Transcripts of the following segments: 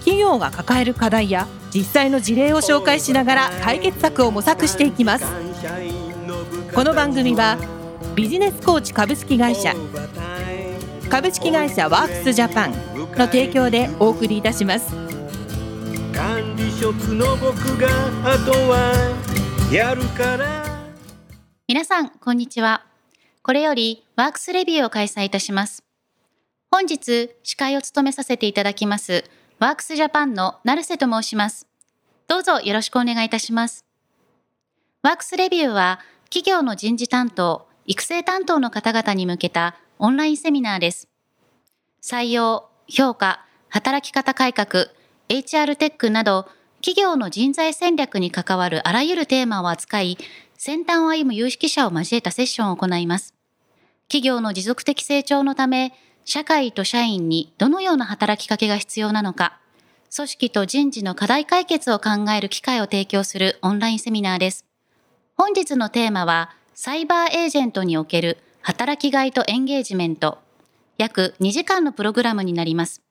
企業が抱える課題や実際の事例を紹介しながら解決策を模索していきますこの番組はビジネスコーチ株式会社株式会社ワークスジャパンの提供でお送りいたします管理職の僕があとはやるから皆さん、こんにちは。これよりワークスレビューを開催いたします。本日、司会を務めさせていただきます、ワークスジャパンの成瀬と申します。どうぞよろしくお願いいたします。ワークスレビューは、企業の人事担当、育成担当の方々に向けたオンラインセミナーです。採用、評価、働き方改革、HR テックなど、企業の人材戦略に関わるあらゆるテーマを扱い、先端を歩む有識者を交えたセッションを行います。企業の持続的成長のため、社会と社員にどのような働きかけが必要なのか、組織と人事の課題解決を考える機会を提供するオンラインセミナーです。本日のテーマは、サイバーエージェントにおける働きがいとエンゲージメント。約2時間のプログラムになります。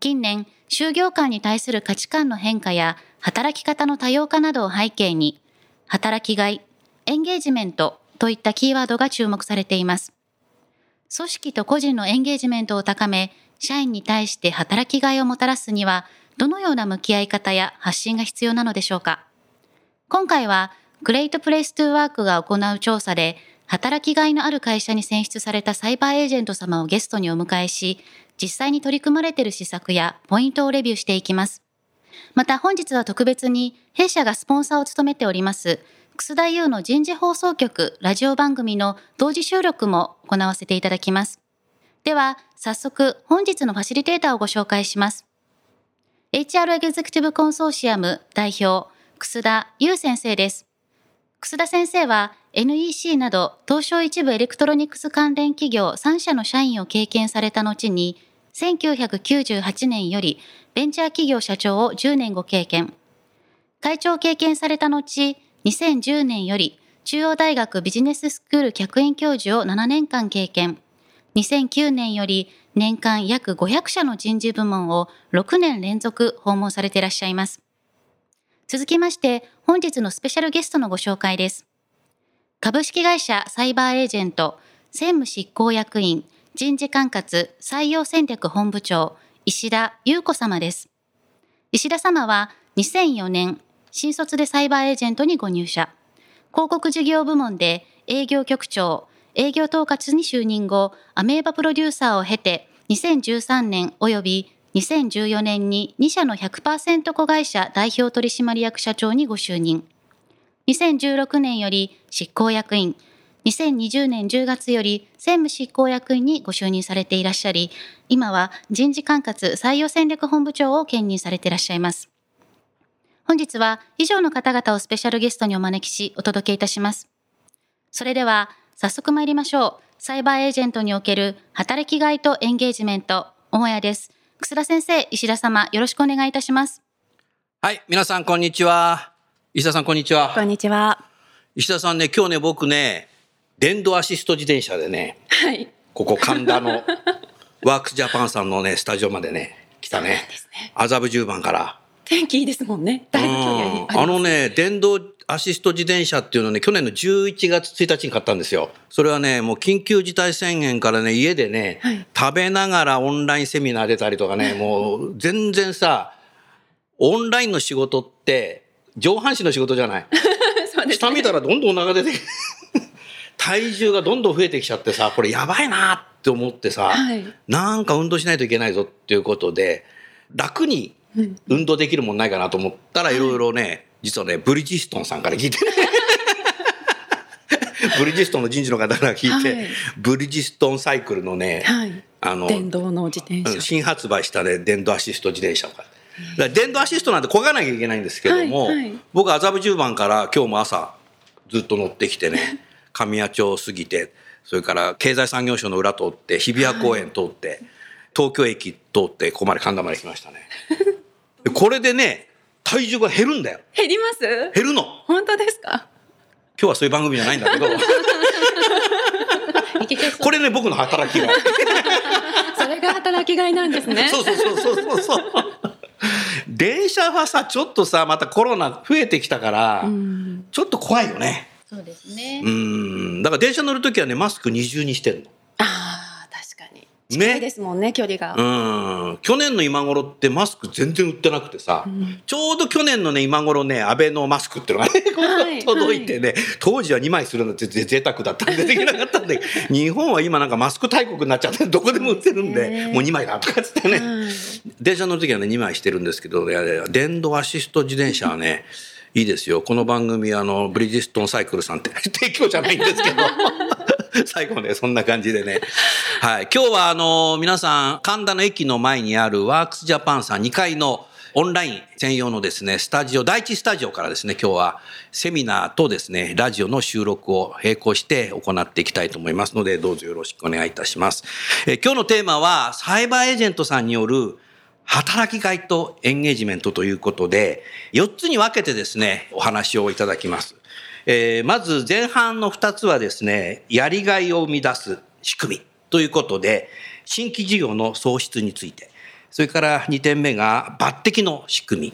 近年、就業間に対する価値観の変化や働き方の多様化などを背景に、働きがい、エンゲージメントといったキーワードが注目されています。組織と個人のエンゲージメントを高め、社員に対して働きがいをもたらすには、どのような向き合い方や発信が必要なのでしょうか？今回は、グレートプレイストゥワークが行う調査で、働きがいのある会社に選出されたサイバーエージェント様をゲストにお迎えし、実際に取り組まれている施策やポイントをレビューしていきます。また本日は特別に弊社がスポンサーを務めております、楠田祐の人事放送局ラジオ番組の同時収録も行わせていただきます。では、早速本日のファシリテーターをご紹介します。HR エグゼクティブコンソーシアム代表、楠田祐先生です。楠田先生は NEC など東証一部エレクトロニクス関連企業3社の社員を経験された後に1998年よりベンチャー企業社長を10年ご経験。会長を経験された後、2010年より中央大学ビジネススクール客員教授を7年間経験。2009年より年間約500社の人事部門を6年連続訪問されていらっしゃいます。続きまして、本日のスペシャルゲストのご紹介です。株式会社サイバーエージェント、専務執行役員、人事管轄採用戦略本部長、石田優子様です。石田様は2004年、新卒でサイバーエージェントにご入社。広告事業部門で営業局長、営業統括に就任後、アメーバプロデューサーを経て、2013年及び2014年に2社の100%子会社代表取締役社長にご就任。2016年より執行役員、2020年10月より専務執行役員にご就任されていらっしゃり、今は人事管轄採用戦略本部長を兼任されていらっしゃいます。本日は以上の方々をスペシャルゲストにお招きしお届けいたします。それでは早速参りましょう。サイバーエージェントにおける働きがいとエンゲージメント、母屋です。楠田先生、石田様、よろしくお願いいたします。はい、皆さんこんにちは。石田さんこんにちは。こんにちは。石田さんね、今日ね、僕ね、電動アシスト自転車でね、はい。ここ神田の ワークスジャパンさんのね、スタジオまでね、来たね。ですね。麻布十番から。天気いいですもんね。だいぶ距離あのね、電動アシスト自転車っていうのね、去年の11月1日に買ったんですよ。それはね、もう緊急事態宣言からね、家でね、はい食べながらオンラインセミナー出たりとかね、もう全然さ、オンラインの仕事って上半身の仕事じゃない。そうです下見たらどんどんお腹出てき 体重がどんどん増えてきちゃってさ、これやばいなって思ってさ、はいなんか運動しないといけないぞっていうことで、楽にうん運動できるもんないかなと思ったらいろいろね、実はね、ブリヂストンさんから聞いてね。ブリヂストンの人事の方から聞いて、はいブリヂストンサイクルのね、はい。あの、電動の自転車。新発売したね、電動アシスト自転車が。だから電動アシストなんて漕がなきゃいけないんですけども、はいはい僕麻布十番から今日も朝ずっと乗ってきてね 神谷町を過ぎてそれから経済産業省の裏通って日比谷公園通って、東京駅通ってここまで神田まで来ましたねで これでね体重が減るんだよ。減ります？減るの。本当ですか？今日はそういう番組じゃないんだけど。これね僕の働きが。それが働きがいなんですね。そうそうそうそうそう電車はさちょっとさまたコロナ増えてきたから、うん。ちょっと怖いよね。そうですね。う。ん。だから電車乗るときはねマスク二重にしてんの近いですもんね距離が、うん。去年の今頃ってマスク全然売ってなくてさ、ちょうど去年のね今頃ね安倍のマスクっていうのがね、はい。届いてね、当時は2枚するのってぜ贅沢だったんでできなかったんで日本は今なんかマスク大国になっちゃってどこでも売ってるんで、ね。もう2枚だとかっつってね、はい電車乗る時はね2枚してるんですけど電動アシスト自転車はねいいですよ。この番組あのブリヂストンサイクルさんって 提供じゃないんですけど 最後ねそんな感じでねはい今日はあの皆さん神田の駅の前にあるワークスジャパンさん2階のオンライン専用のですね、スタジオ、第一スタジオからですね、今日はセミナーとですね、ラジオの収録を並行して行っていきたいと思いますので、どうぞよろしくお願いいたします。え今日のテーマは、サイバーエージェントさんによる働きがいとエンゲージメントということで、4つに分けてですね、お話をいただきます。えーまず前半の2つはですね、やりがいを生み出す仕組みということで、新規事業の創出について、それから2点目が抜擢の仕組み、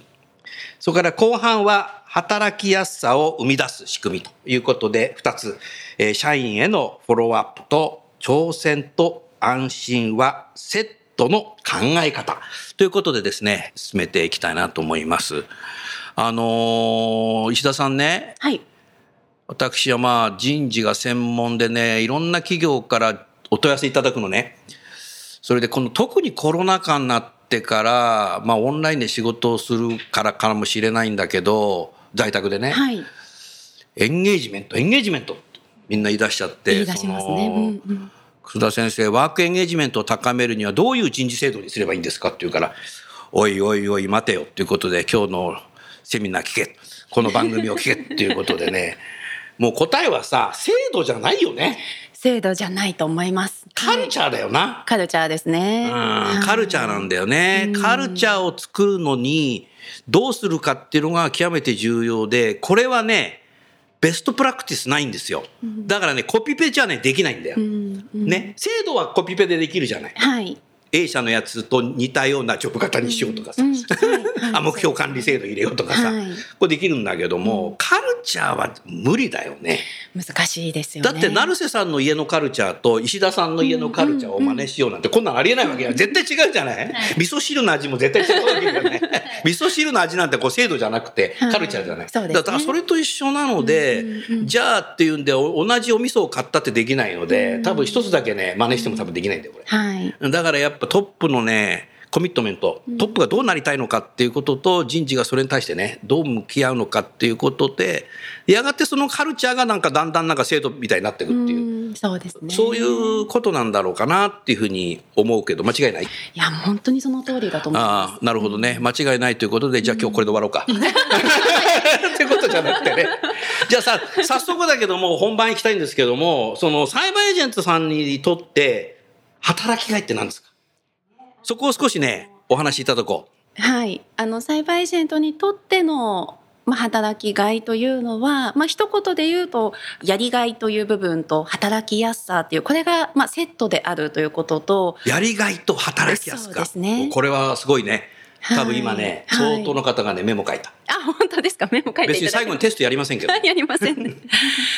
それから後半は働きやすさを生み出す仕組みということで、2つ、えー社員へのフォローアップと挑戦と安心はセットの考え方ということでですね、進めていきたいなと思います。あのー石田さんね、はい私はまあ人事が専門でね、いろんな企業からお問い合わせいただくのね。それでこの特にコロナ禍になってから、まあオンラインで仕事をするからかもしれないんだけど、在宅でね、はい。エンゲージメント、エンゲージメントみんな言い出しちゃって、言い出しますね。うんうん。楠田先生、ワークエンゲージメントを高めるにはどういう人事制度にすればいいんですかって言うから、おいおいおい待てよっていうことで今日のセミナー聞け。この番組を聞けっていうことでね、もう答えはさ、制度じゃないよね。制度じゃないと思いますカルチャーだよな。カルチャーですねうん、カルチャーなんだよね。カルチャーを作るのにどうするかっていうのが極めて重要で、これはね、ベストプラクティスないんですよ。だからね、コピペじゃね、できないんだよ。うんうんね、制度はコピペでできるじゃない。はい A 社のやつと似たようなジョブ型にしようとかさ、あ目標管理制度入れようとかさ、はい。これできるんだけども、カルチャーは無理だよね。難しいですよね。だって成瀬さんの家のカルチャーと石田さんの家のカルチャーを真似しようなんてこんなのありえないわけや。絶対違うじゃない、味噌汁の味も絶対違うわけじゃない。味噌汁の味なんてこう制度じゃなくてはい。カルチャーじゃない、だからそれと一緒なので、じゃあっていうんでお同じお味噌を買ったってできないので多分一つだけね真似しても多分できないんだよこれ。はい。だからやっぱトップのね、コミットメント、トップがどうなりたいのかっていうことと、人事がそれに対してね、どう向き合うのかっていうことで、やがてそのカルチャーがなんかだんだんなんか制度みたいになっていくっていう、うんそうですね。そういうことなんだろうかなっていうふうに思うけど、間違いない。いや本当にその通りだと思いまああ、なるほどね。間違いないということで、じゃあ今日これで終わろうか。ってことじゃなくてね。じゃあさ、早速だけども、本番行きたいんですけども、そのサイバーエージェントさんにとって、働きがいって何ですか？そこを少しね、お話しいただこすはいあのサイバーエージェントにとってのまあ、働きがいというのは、まあ、一言で言うとやりがいという部分と働きやすさっていうこれがまあセットであるということとう。やりがいと働きやすそうか。ですねこれはすごいね。多分今ね、はい相当の方がね、メモ書いた。あ本当ですか？メモ書いて別に最後にテストやりませんけど。やりませんね。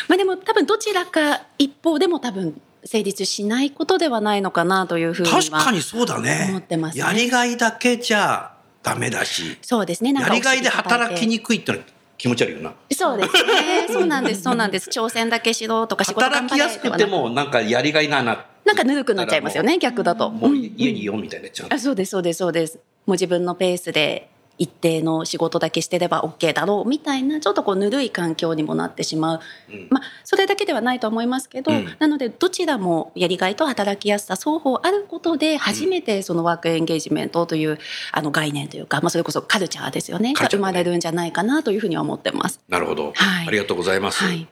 まあでも多分どちらか一方でも多分成立しないことではないのかなというふうには確かにそうだね。思ってますねやりがいだけじゃダメだし。そうですねやりがいで働きにくいってのは気持ち悪いよな。そうですねそうなんですそうなんです挑戦だけしろとか仕事働きやすくてもなんかやりがいないな。なんかぬるくなっちゃいますよね逆だともううん家にいよみたいになっちゃう。あそうですそうですそうですもう自分のペースで一定の仕事だけしてれば OK だろうみたいなちょっとこうぬるい環境にもなってしまう、うん。まあそれだけではないと思いますけど、うん。なのでどちらもやりがいと働きやすさ双方あることで初めてそのワークエンゲージメントというあの概念というか、まあ、それこそカルチャーですよね。ね。が生まれるんじゃないかなというふうには思ってます。なるほど、はい。ありがとうございます。はい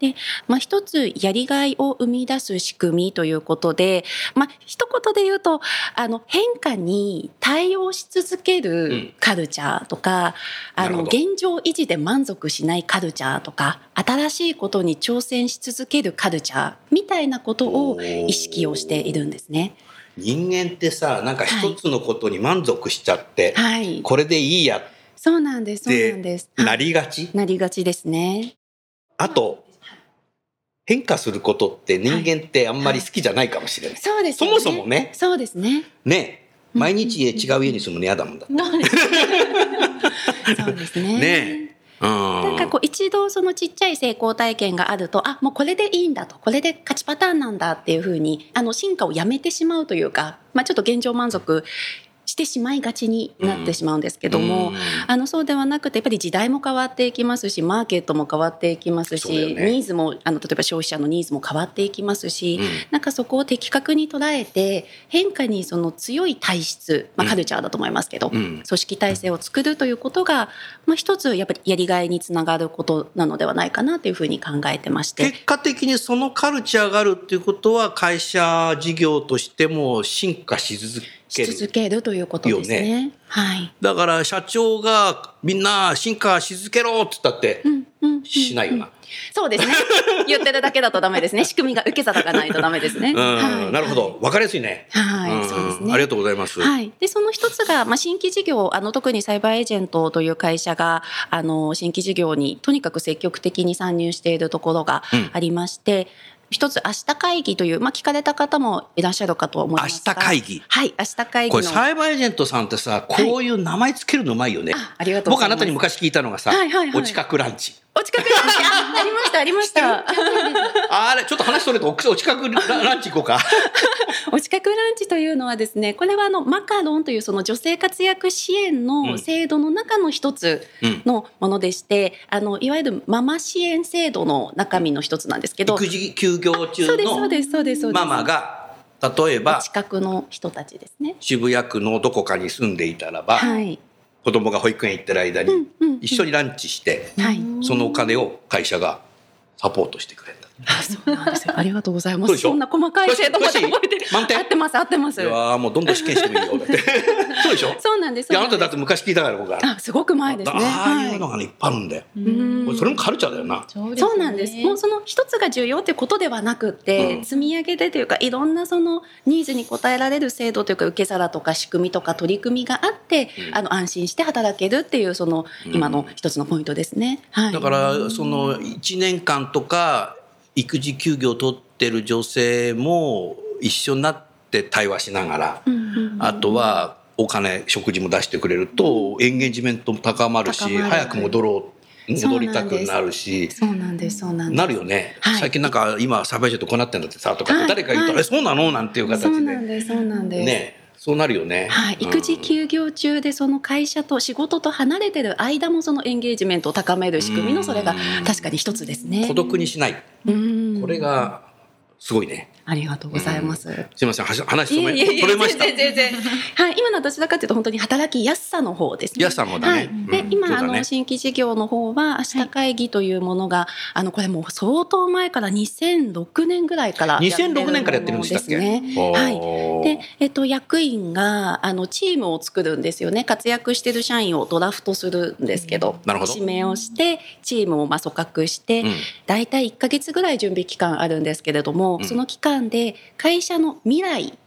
で、まあ、一つやりがいを生み出す仕組みということで、まあ、一言で言うとあの変化に対応し続けるカルチャーとか、あのなるほど現状維持で満足しないカルチャーとか新しいことに挑戦し続けるカルチャーみたいなことを意識をしているんですね。人間ってさなんか一つのことに満足しちゃって、はい、これでいいやっそうなんです。そうなんてです。なはいりがち、なりがちですね。あと変化することって人間ってあんまり好きじゃないかもしれない、そうです、そもそもね。そうですね。ね。毎日違う家に住むの嫌だもんだそうですね。ね。うん。なんかこう一度そのちっちゃい成功体験があるとあもうこれでいいんだと。これで勝ちパターンなんだっていうふうにあの進化をやめてしまうというか、まあ、ちょっと現状満足してしまいがちになってしまうんですけども、うん。あのそうではなくてやっぱり時代も変わっていきますしマーケットも変わっていきますし、ね。ニーズもあの例えば消費者のニーズも変わっていきますし、うん。なんかそこを的確に捉えて変化にその強い体質、まあ、カルチャーだと思いますけど、うん。組織体制を作るということが、まあ、一つやっぱりやりがいにつながることなのではないかなというふうに考えてまして。結果的にそのカルチャーがあるっていうことは会社事業としても進化し続けるし続けるということですね。よはい。だから社長がみんな進化し続けろって言ったってしないよな。そうですね。言ってるだけだとダメですね。仕組みが受け皿がないとダメですね。うん、はいなるほど。わかりやすいね。はい、んそうですね。ありがとうございます。はい、でその一つが、まあ、新規事業あの特にサイバーエージェントという会社があの新規事業にとにかく積極的に参入しているところがうんありまして、一つ明日会議という、まあ、聞かれた方もいらっしゃるかと思いますが。明日会議。はい明日会議これのサイバーエージェントさんってさ、こういう名前つけるのうまいよね。あありがとうございます。僕あなたに昔聞いたのがさ、はいはいはい。お近くランチ。お近くにあありましたありました。あれ、ちょっと話それとおお近くラランチ行こうか。お近くランチというのはですねこれはあのマカロンというその女性活躍支援うん。の制度の中の一つうん。のものでして、あのいわゆるママ支援制度の中身の一つなんですけど。育児休業中そうですそうのですそうです。ママが、例えおば近くの人たちですね。渋谷区のどこかに住んでいたらば、はい、子供が保育園行ってる間に一緒にランチして、はいそのお金を会社がサポートしてくれた。あそうなんですよ。ありがとうございます。そんな細かい制度まで覚えてる。満点？合ってます合ってます。いやーもうどんどん試験してもいいよ。だって。そうでしょ？そうなんですあなただって昔聞いたから僕は。すあすごく前ですね。ああいうのはがねいっぱいあるんだよ。いうん。これそれもカルチャーだよな。そうそうなんです。もうその一つが重要っていうことではなくって、うん。積み上げでというかいろんなそのニーズに応えられる制度というか受け皿とか仕組みとか取り組みがあって、うん。あの安心して働けるっていうそのうん。今の一つのポイントですね。はい。だからその1年間とか育児休業を取ってる女性も一緒になって対話しながら、あとはお金食事も出してくれるとエンゲージメントも高まるし早く戻ろう戻りたくなるし。そうなんですそうなんです。なるよね、はい。最近なんか今サバイジェットこうなってんだってさとか誰か言うと、はい。えそうなの？なんていう形そうでなんですそうなんです。ねそうなるよね、はい、うん。育児休業中でその会社と仕事と離れてる間もそのエンゲージメントを高める仕組みのそれが確かに一つですね。孤独にしない。うん。これがすごいね。ありがとうございます。すいません。はし話止めいえいえいえ取れました？全然全然。はい、今のはどちらかというと本当に働きやすさの方ですね。安さの方だね。はい、で、うん今、ね。の新規事業の方は明日会議というものが、あのこれもう相当前から2006年ぐらいからやってるもの2006年からやってるんですね。はい。で、えっと役員があのチームを作るんですよね。活躍してる社員をドラフトするんですけど、なるほど。指名をしてチームをまあ組閣して、うん。だいたい1ヶ月ぐらい準備期間あるんですけれども、うんその期間で会社の未来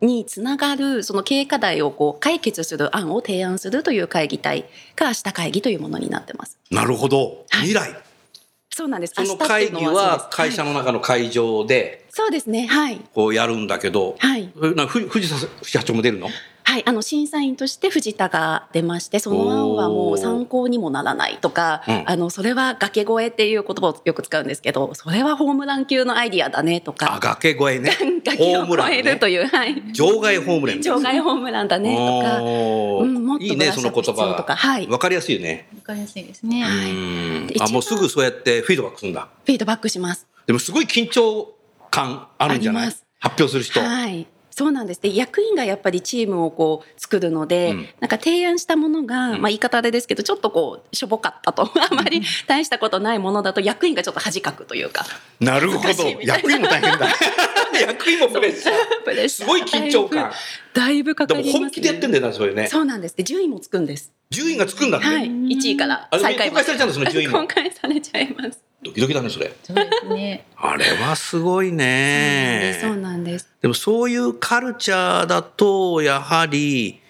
につながるその経営課題をこう解決する案を提案するという会議体が明日会議というものになってます。なるほどはい未来そうなんです。その会議は会社はいの中の会場でそうですね。はい。こうやるんだけど、はい。なふ藤田社長も出るの？はい、あの審査員として藤田が出ましてその案はもう参考にもならないとか、うん。あのそれは崖越えっていう言葉をよく使うんですけどそれはホームラン級のアイディアだねとあか崖越えね。崖をホームランね。越えるという、はい、場外ホームラン場外ホームランだねとか、うんもっといいねその言ブラッシュアップ必要と葉か。はい。わかりやすいよね。わかりやすいですね。はい。あもうすぐそうやってフィードバックするんだ。フィードバックします。でもすごい緊張感あるんじゃない？発表する人、はいそうなんです。で役員がやっぱりチームをこう作るので、うん。なんか提案したものが、うん。まあ、言い方あれですけどちょっとこうしょぼかったと。あまり大したことないものだと役員がちょっと恥かくというか。なるほど。役員も大変だ。役員もプレッシャープレッシャーすごい緊張感。だいぶかでもかります、ね、本気でやってんだよなそれね。そうなんです。で順位もつくんです。順位がつくんだって、はい。1位から最下位まで。公開されちゃうんだその順位も。公開されちゃいますドキドキだねそれ。そうですね。あれはすごいね。そうなんですでもそういうカルチャーだとやはり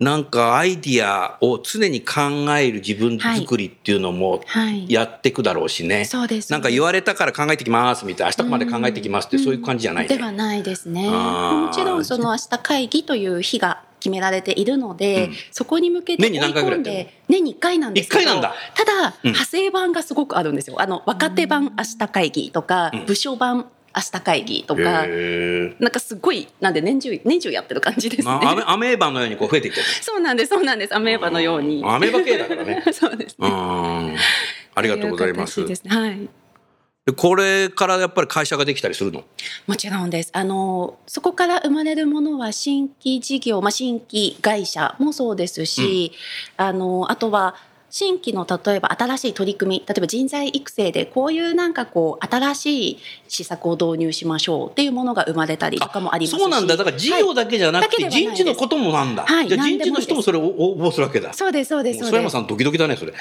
なんかアイディアを常に考える自分作りっていうのもはい。やっていくだろうしね、そうです。なんか言われたから考えてきます。みたいな明日まで考えてきますってそういう感じじゃないね。ではないですね。もちろんその明日会議という日が決められているので、うん。そこに向けて年に何回ぐらいやってんの年に1回なんですけど一回なんだ。ただ、うん。派生版がすごくあるんですよ。あの若手版明日会議とか、うん。部署版明日会議とか、へなんかすごいなんで年中年中やってる感じですね。アメアメーバのようにこう増えていってる。そうなんですそうなんです。アメーバのように。アメーバ系だからね。そうですうね。んありがとうございます。とう形ですね。はい。でこれからやっぱり会社ができたりするの？もちろんです。あのそこから生まれるものは新規事業、まあ、新規会社もそうですし、あのあとは新規の例えば新しい取り組み例えば人材育成でこういうなんかこう新しい施策を導入しましょうっていうものが生まれたりとかもありますし。そうなんだ。だから事業だけじゃなくて人事のこともなんだ、はい。じゃあ人事の人もそれを応募するわけだ。そうです。そうですそうです。山さんドキドキだねそれ。そ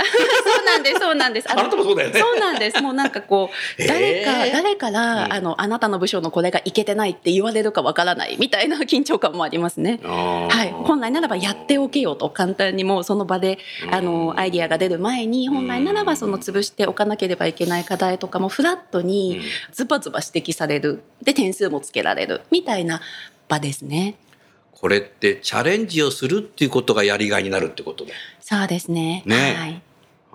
うなんですそうなんです。あなたもそうだよね。そうなんです。もうなんかこうえー。誰か、誰から、うん。あのあなたの部署のこれがいけてないって言われるかわからないみたいな緊張感もありますね。ははい、本来ならばやっておけよと簡単にもうその場であのアイディアが出る前に本来ならばその潰しておかなければいけない課題とかもフラットにズバズバ指摘されるで点数もつけられるみたいな場ですね。これってチャレンジをするっていうことがやりがいになるってことでそうですね。ねはい。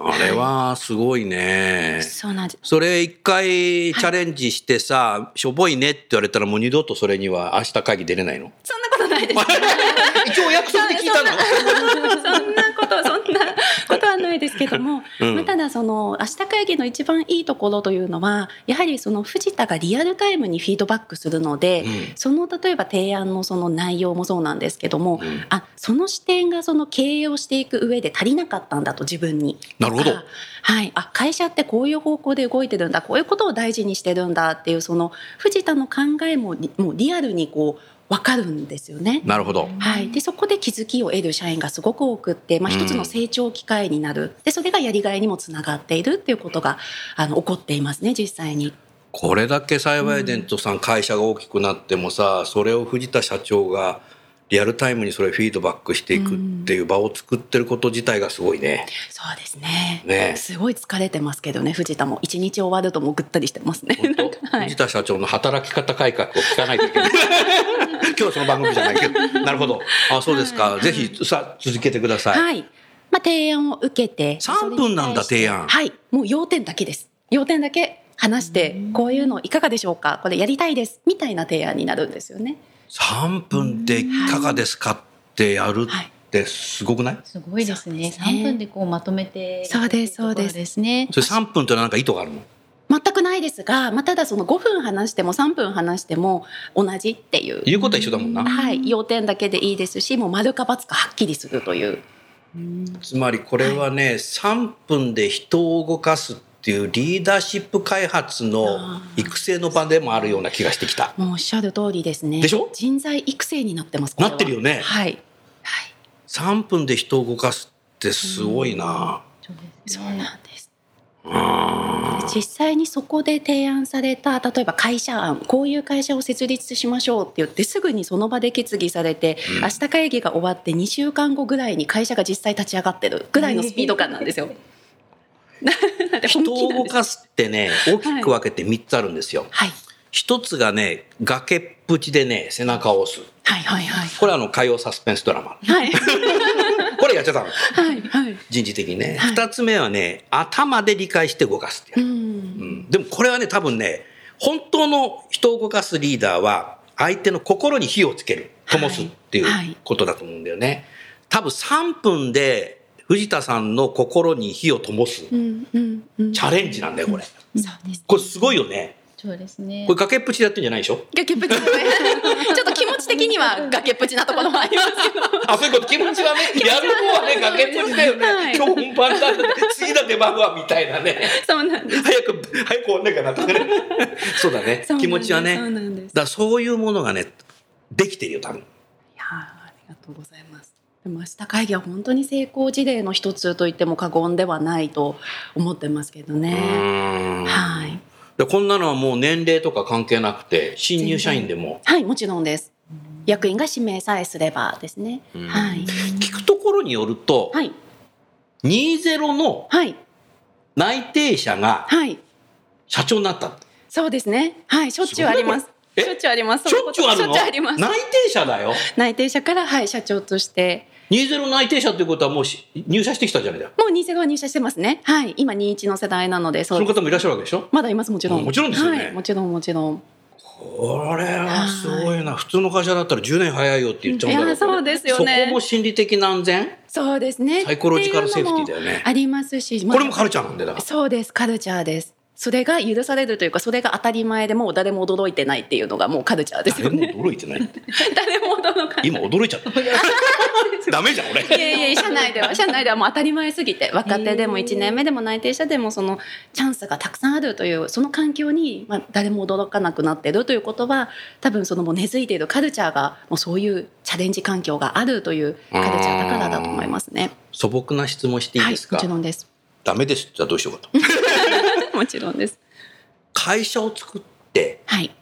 あれはすごいね。そうなんです。それ一回チャレンジしてさ、しょぼいねって言われたらもう二度とそれには明日会議出れないの？そんなことないです。一応約束で聞いたの？そんなことそんなことはないですけども、うん。まあ、ただその明日会議の一番いいところというのはやはりその藤田がリアルタイムにフィードバックするので、うん。その例えば提案のその内容もそうなんですけども、うん。あその視点がその経営をしていく上で足りなかったんだと自分に。なるほど。あはい、あ会社ってこういう方向で動いてるんだ。こういうことを大事にしてるんだ。っていうその藤田の考えもりもうリアルにこう分かるんですよね。なるほど。はい、でそこで気づきを得る社員がすごく多くって、まあ、うん。一つの成長機会になる、でそれがやりがいにもつながっているっていうことがあの起こっていますね実際に。これだけ幸いデントさん会社が大きくなってもさそれを藤田社長がリアルタイムにそれフィードバックしていくっていう場を作ってること自体がすごいね。そうですねねすごい疲れてますけどね藤田も一日終わるともうぐったりしてますね。はい藤田社長の働き方改革を聞かないといけない。今日はその番組じゃないけど。なるほど。あ、そうですか。はいぜひさ続けてください。はい。まあ、提案を受けて。3分なんだ提案はい。もう要点だけです。要点だけ話して、こういうのいかがでしょうかこれやりたいです。みたいな提案になるんですよね。3分でいかがですかってやるはいってすごくない？すごいですね。そうですね三分でこうまとめて。そうですそうですね。それ3分ってなんか意図があるの？全くないですが、まあ、ただその5分話しても3分話しても同じっていう。言うことは一緒だもんな。はい。要点だけでいいですし、もう丸か×かはっきりするという。つまりこれはね、3分で人を動かすっていうリーダーシップ開発の育成の場でもあるような気がしてきた。もうおっしゃる通りですね。でしょ？人材育成になってます。なってるよねはい。はい。3分で人を動かすってすごいな。そうそうね。なんです。あ実際にそこで提案された例えば会社案こういう会社を設立しましょうって言ってすぐにその場で決議されて、うん明日会議が終わって2週間後ぐらいに会社が実際立ち上がってるぐらいのスピード感なんですよ。人を動かすってね、大きく分けて3つあるんですよ。はい一つがね、崖っぷちでね、背中を押す。はいはいはいこれはあの、火曜サスペンスドラマ。はい これやっちゃったの。はいはい人事的にね。はい二つ目はね、頭で理解して動かすってやうる。うんんでもこれはね、多分ね、本当の人を動かすリーダーは、相手の心に火をつける、灯すっていはいはいうことだと思うんだよね。多分3分で藤田さんの心に火を灯す。うんうんうん。チャレンジなんだよ、これ。そうですこれすごいよね。そうですね。これ崖っぷちでやってんじゃないでしょ？崖っぷち ちょっと気持ち的には崖っぷちなところもありますけど。あそういうこと。気持ちはねやる方はね崖っぷちだよね、はい。今日本番だって次の出番はみたいなね。そうなんです。早く早く終わんないかなとかね。そうだね。気持ちはね。そうなんです。だそういうものがねできてるよ多分。いやーありがとうございます。でも明日会議は本当に成功事例の一つと言っても過言ではないと思ってますけどうね。はい。でこんなのはもう年齢とか関係なくて新入社員でもはい、もちろんです。役員が指名さえすればですね。うんはい。聞くところによると、はい。20のはい。内定者がはい。社長になったそうですね。はい。しょっちゅうあります。え？しょっちゅうあります。しょっちゅうあるの？内定者だよ内定者から、はい、社長として。20内定者っていうことはもうし入社してきたじゃないだもう20は入社してますね。はい。今21の世代なので、その方もいらっしゃるわけでしょ？まだいます、もちろん。もちろんですよねはい。もちろん、もちろん。これはすごいな普通の会社だったら10年早いよって言っちゃうんだろうそうですよねそこも心理的な安全そうですね。サイコロジカルセーフティーだよねありますし、まあこれもカルチャーなんでだそうです、カルチャーです。それが許されるというか、それが当たり前でもう誰も驚いてないっていうのがもうカルチャーですよ誰ね。も驚いてない 誰も驚か。今驚いちゃったダメじゃん俺いやいや、社内では、社内ではもう当たり前すぎて、若手でも1年目でも内定者でもそのチャンスがたくさんあるという、その環境に、まあ、誰も驚かなくなってるということは、多分そのもう根付いているカルチャーが、もうそういうチャレンジ環境があるというカルチャーだからだと思いますね。素朴な質問していいですか、はい、もちろんです。ダメですって言ったらどうしようかともちろんです。会社を作ってはい。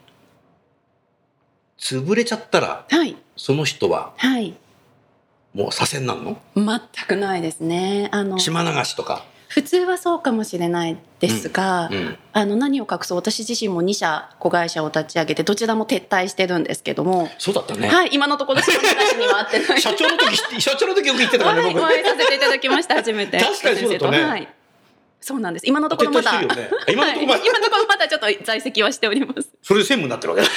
潰れちゃったらはい。その人ははい。もう左遷なんの？全くないですね。あの島流しとか、普通はそうかもしれないですが、うん、あの何を隠そう？私自身も2社子会社を立ち上げてどちらも撤退してるんですけども、そうだったね、はい今のところ島流しには会ってない。社長の時社長の時よく言ってたからはい、ね僕お会いさせていただきました初めて。確かにそうだったねはい。そうなんです。今のところまだ、ね今のところまだ。はい。今のところまだちょっと在籍はしております。それで専務になってるわけ。だ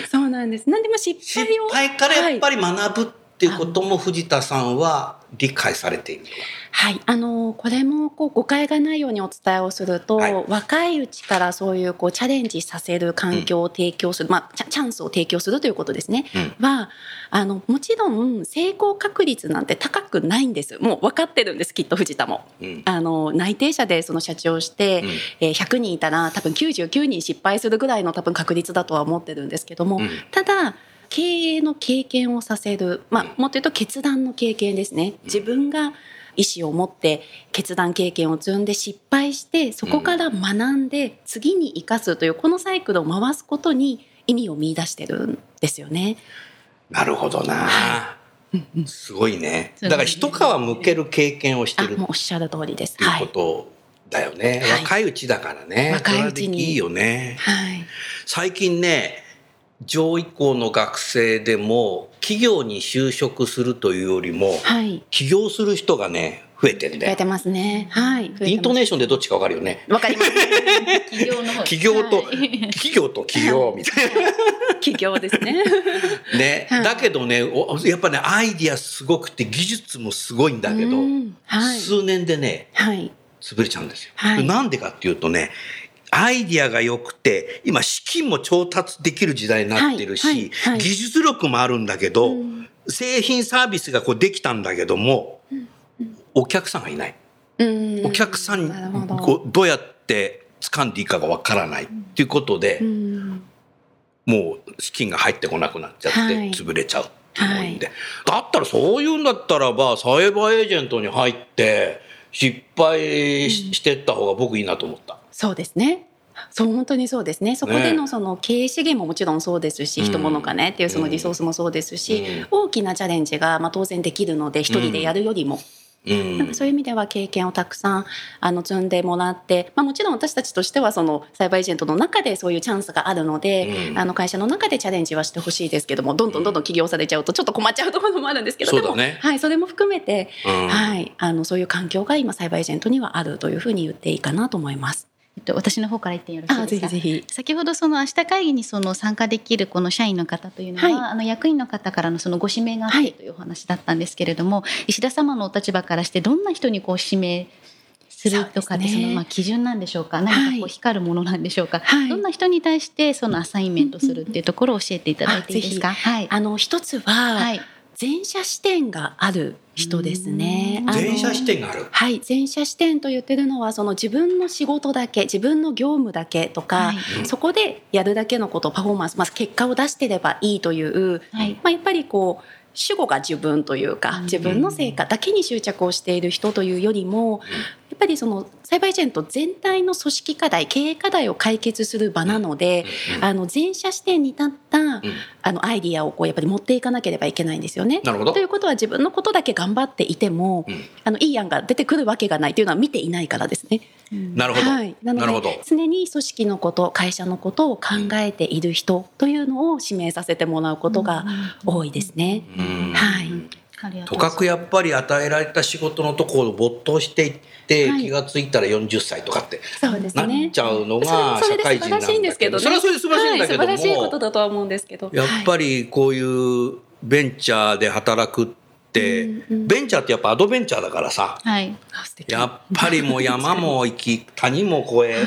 そうなんです。何でも失失敗を。敗からやっぱり、り学ぶっていうことも藤田さんは理解されているとはい、あのこれもこう誤解がないようにお伝えをすると、はい。若いうちからそういうこうチャレンジさせる環境を提供する、まあチャンスを提供するということですね。はあのもちろん成功確率なんて高くないんです。もう分かってるんですきっと藤田も。うん。あの内定者でその社長をして、うん。えー100人いたら多分99人失敗するぐらいの多分確率だとは思ってるんですけども、うん。ただ経営の経験をさせる、まあ、もっと言うと決断の経験ですね。自分が意思を持って決断経験を積んで失敗してそこから学んで次に生かすというこのサイクルを回すことに意味を見出してるんですよね。なるほどな、はすごいね。だから一皮むける経験をしてあるもうおっしゃる通りです。っていうはい。ことだよね、はい。若いうちだからね。若いうちに。いいよね。はい。最近ね上位校の学生でも企業に就職するというよりもはい。起業する人がね増えてんだよ増えてますね。はい。イントネーシションでどっちかわかるよね。わかります。企業の方起業と、はい企業と起業みたい企業ですね。なね、はいだけどねおやっぱねアイディアすごくて技術もすごいんだけど、うんはい。数年でねはい。潰れちゃうんですよ。はいなんでかっていうとねアイディアが良くて今資金も調達できる時代になってるし、はいはいはい。技術力もあるんだけど、うん。製品サービスがこうできたんだけども、お客さんがいない。うん。お客さんど。こうどうやって掴んでいいかがわからないっていうことで、うん。もう資金が入ってこなくなっちゃってはい。潰れちゃうっていだったらそういうんだったらばサイバーエージェントに入って失敗ししてった方が僕いいなと思った。そうですね。そう本当にそうですね。そこでのその経営資源ももちろんそうですし、うん。人物金っていうそのリソースもそうですし、うん。大きなチャレンジがまあ当然できるので一人でやるよりも、うん。なんかそういう意味では経験をたくさんあの積んでもらって、まあ、もちろん私たちとしてはそのサイバーエージェントの中でそういうチャンスがあるので、うん。あの会社の中でチャレンジはしてほしいですけどもどんどんどんどん起業されちゃうとちょっと困っちゃうところもあるんですけどね。でも、はい、それも含めて、うん。はい、あのそういう環境が今サイバーエージェントにはあるというふうに言っていいかなと思います。えっと、私の方から言ってよろしいあですか？ぜひぜひ。先ほどその明日会議にその参加できるこの社員の方というのは、はい。あの役員の方からのそのご指名があっというお話だったんですけれども、石田様のお立場からしてどんな人にこう指名するとかってそうでそのまあ基準なんでしょうか？はい。何かこう光るものなんでしょうか、はい。どんな人に対してそのアサインメントするっていうところを教えていただいていいですか？はい。あの一つは、はい前者視点がある人ですね。うん。あの前者視点がある？はい、前者視点と言ってるのはその自分の仕事だけ自分の業務だけとか、はい。そこでやるだけのことパフォーマンス、まず結果を出してればいいという、はい。まあ、やっぱりこう主語が自分というかうん。自分の成果だけに執着をしている人というよりもやっぱりそのサイバーエージェント全体の組織課題経営課題を解決する場なので、あの前者視点に立った、あのアイディアをこうやっぱり持っていかなければいけないんですよね。なるほど。ということは自分のことだけ頑張っていても、うん。あのいい案が出てくるわけがないというのは見ていないからですね。なるほど。はい、なのなるほど。で常に組織のこと会社のことを考えている人というのを指名させてもらうことが多いですね。うん。はいとかくやっぱり与えられた仕事のところを没頭していって、はい気がついたら40歳とかってなっね。ちゃうのが社会人なんだそれで素晴らしいんですけどね。それはそれで素晴らしいんだけども、はい、素晴らしいことだとは思うんですけど。やっぱりこういうベンチャーで働くっベンチャーってやっぱアドベンチャーだからさ。はい。やっぱりもう山も行き谷も越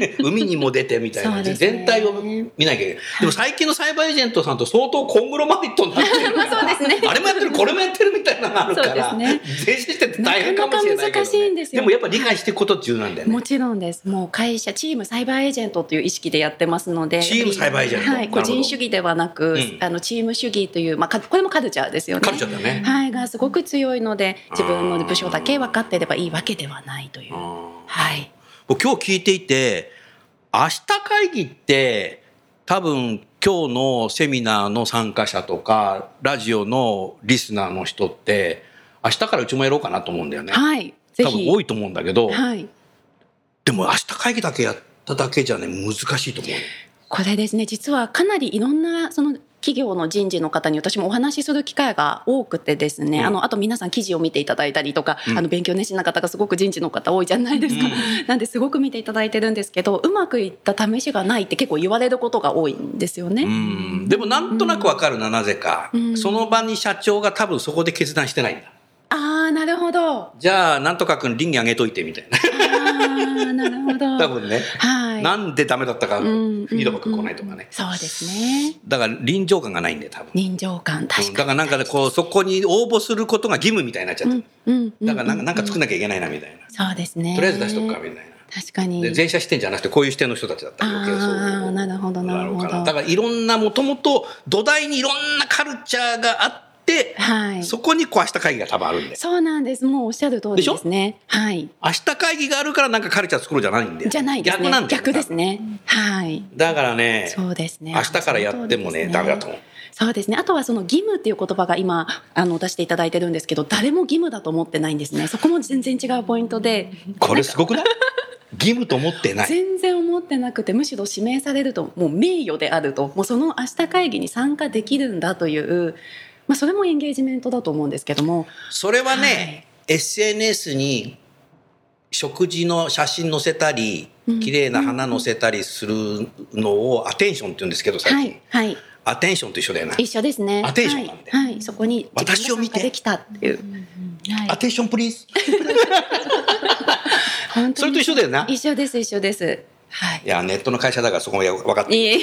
え 海にも出てみたいな、ね。全体を見なきゃいけない、でも最近のサイバーエージェントさんと相当コングロマリットになってるからそうですね。あれもやってるこれもやってるみたいなのがあるからそうですね。してて大変かもしれないけど、ね、なかなか難しいんですよもやっぱ理解していくこと重要なんだよね。もちろんです。もう会社、チームサイバーエージェントという意識でやってますので。チームサイバーエージェント。はい。個人主義ではなく、うん。あの、チーム主義という、まあ、かこれもカルチャーですよね。カルチャーだね、はい。がすごく強いので、自分の部署だけ分かっていればいいわけではないという。はい。僕今日聞いていて明日会議って多分今日のセミナーの参加者とかラジオのリスナーの人って明日からうちもやろうかなと思うんだよね。はい。多分多いと思うんだけど、はい。でも明日会議だけやっただけじゃね難しいと思う。これですね、実はかなりいろんな、その、企業の人事の方に私もお話しする機会が多くてですね、うん。あのあと皆さん記事を見ていただいたりとか、うん。あの勉強熱心な方がすごく人事の方多いじゃないですか、うん。なんですごく見ていただいてるんですけどうまくいった試しがないって結構言われることが多いんですよね。うん。でもなんとなくわかるな、なぜか、うん。その場に社長が多分そこで決断してないんだ。ああなるほど。じゃあなんとか君倫理上げといてみたいな。ああなるほど。多分ね、はい。なんでダメだったかフうんィードバック来ないとかね。そうですね。だから臨場感がないんだよ多分。臨場感確かに。うんだからなんかねこうそこに応募することが義務みたいになっちゃって、うんだからなんかなんか作んなきゃいけないなみたいな、そうですね。とりあえず出しとくかみたいな。確かに。で前者視点じゃなくてこういう視点の人たちだったら余計そうああなるほどなるほどだからいろんなもともと土台にいろんなカルチャーがあって、はい。そこにこう明日会議が多分あるんでそうなんです。もうおっしゃる通りですね。はい。明日会議があるからなんかカルチャー作ろうじゃないんだよじゃないですね。逆なんだよ逆ですね。はい。だからねそうですね。明日からやってもねそうですダメだと思うそうですね。あとはその義務っていう言葉が今あの出していただいてるんですけど、誰も義務だと思ってないんですね。そこも全然違うポイントで、これすごくない？義務と思ってない全然思ってなくてむしろ指名されるともう名誉であるともうその明日会議に参加できるんだという、まあ、それもエンゲージメントだと思うんですけども。それはね、SNS に食事の写真載せたりうん。綺麗な花載せたりするのをアテンションって言うんですけど最近、はいはい。アテンションと一緒だよな。一緒ですね。アテンションなんではい、はい、そこに私を見て。できたっていう。はいアテンションプリーズそれと一緒だよな。一緒です一緒です。はい。いやネットの会社だからそこも分かって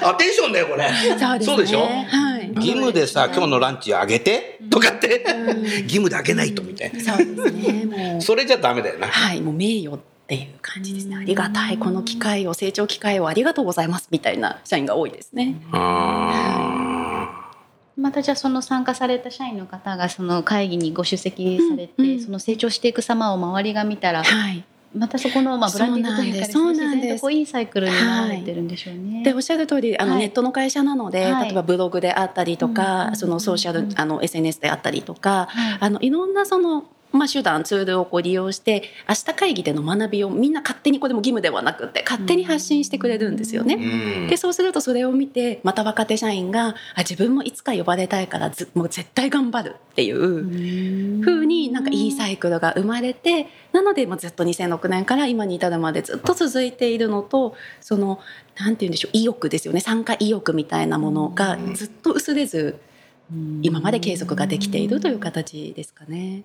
アテンションだよこれ。そうね。そうでしょ？はい義務でさ今日のランチあげて？とかって？うん。義務であげないとみたいな。そうですねもう。それじゃダメだよな。はいもう名誉っていう感じです。ねありがたい。この機会を成長機会をありがとうございますみたいな社員が多いですね。あまたじゃあその参加された社員の方がその会議にご出席されて、その成長していく様を周りが見たらはいまたそこのまあブランディングというかそうなんです。いいサイクルになられてるんでしょうね。でおっしゃる通りあの、はい。ネットの会社なので、はい。例えばブログであったりとか、うんそのソーシャル、うんあの SNS であったりとか、はい。あのいろんなその、まあ、手段ツールをこう利用して明日会議での学びをみんな勝手にこれも義務ではなくって勝手に発信してくれるんですよね。ーうんでそうするとそれを見てまた若手社員があ自分もいつか呼ばれたいからずもう絶対頑張るっていう風になんかいいサイクルが生まれてなのでもうずっと2006年から今に至るまでずっと続いているのとそのなんて言うんでしょう意欲ですよね参加意欲みたいなものがずっと薄れず今まで継続ができているという形ですかね。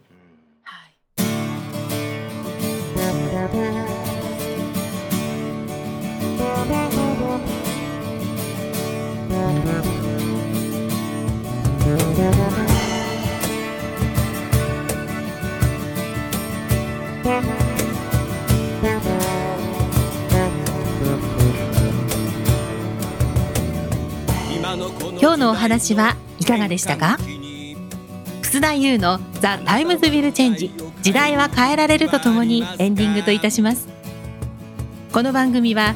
今日のお話はいかがでしたか？楠田祐の The Times Will Change 時代は変えられるとともにエンディングといたします。この番組は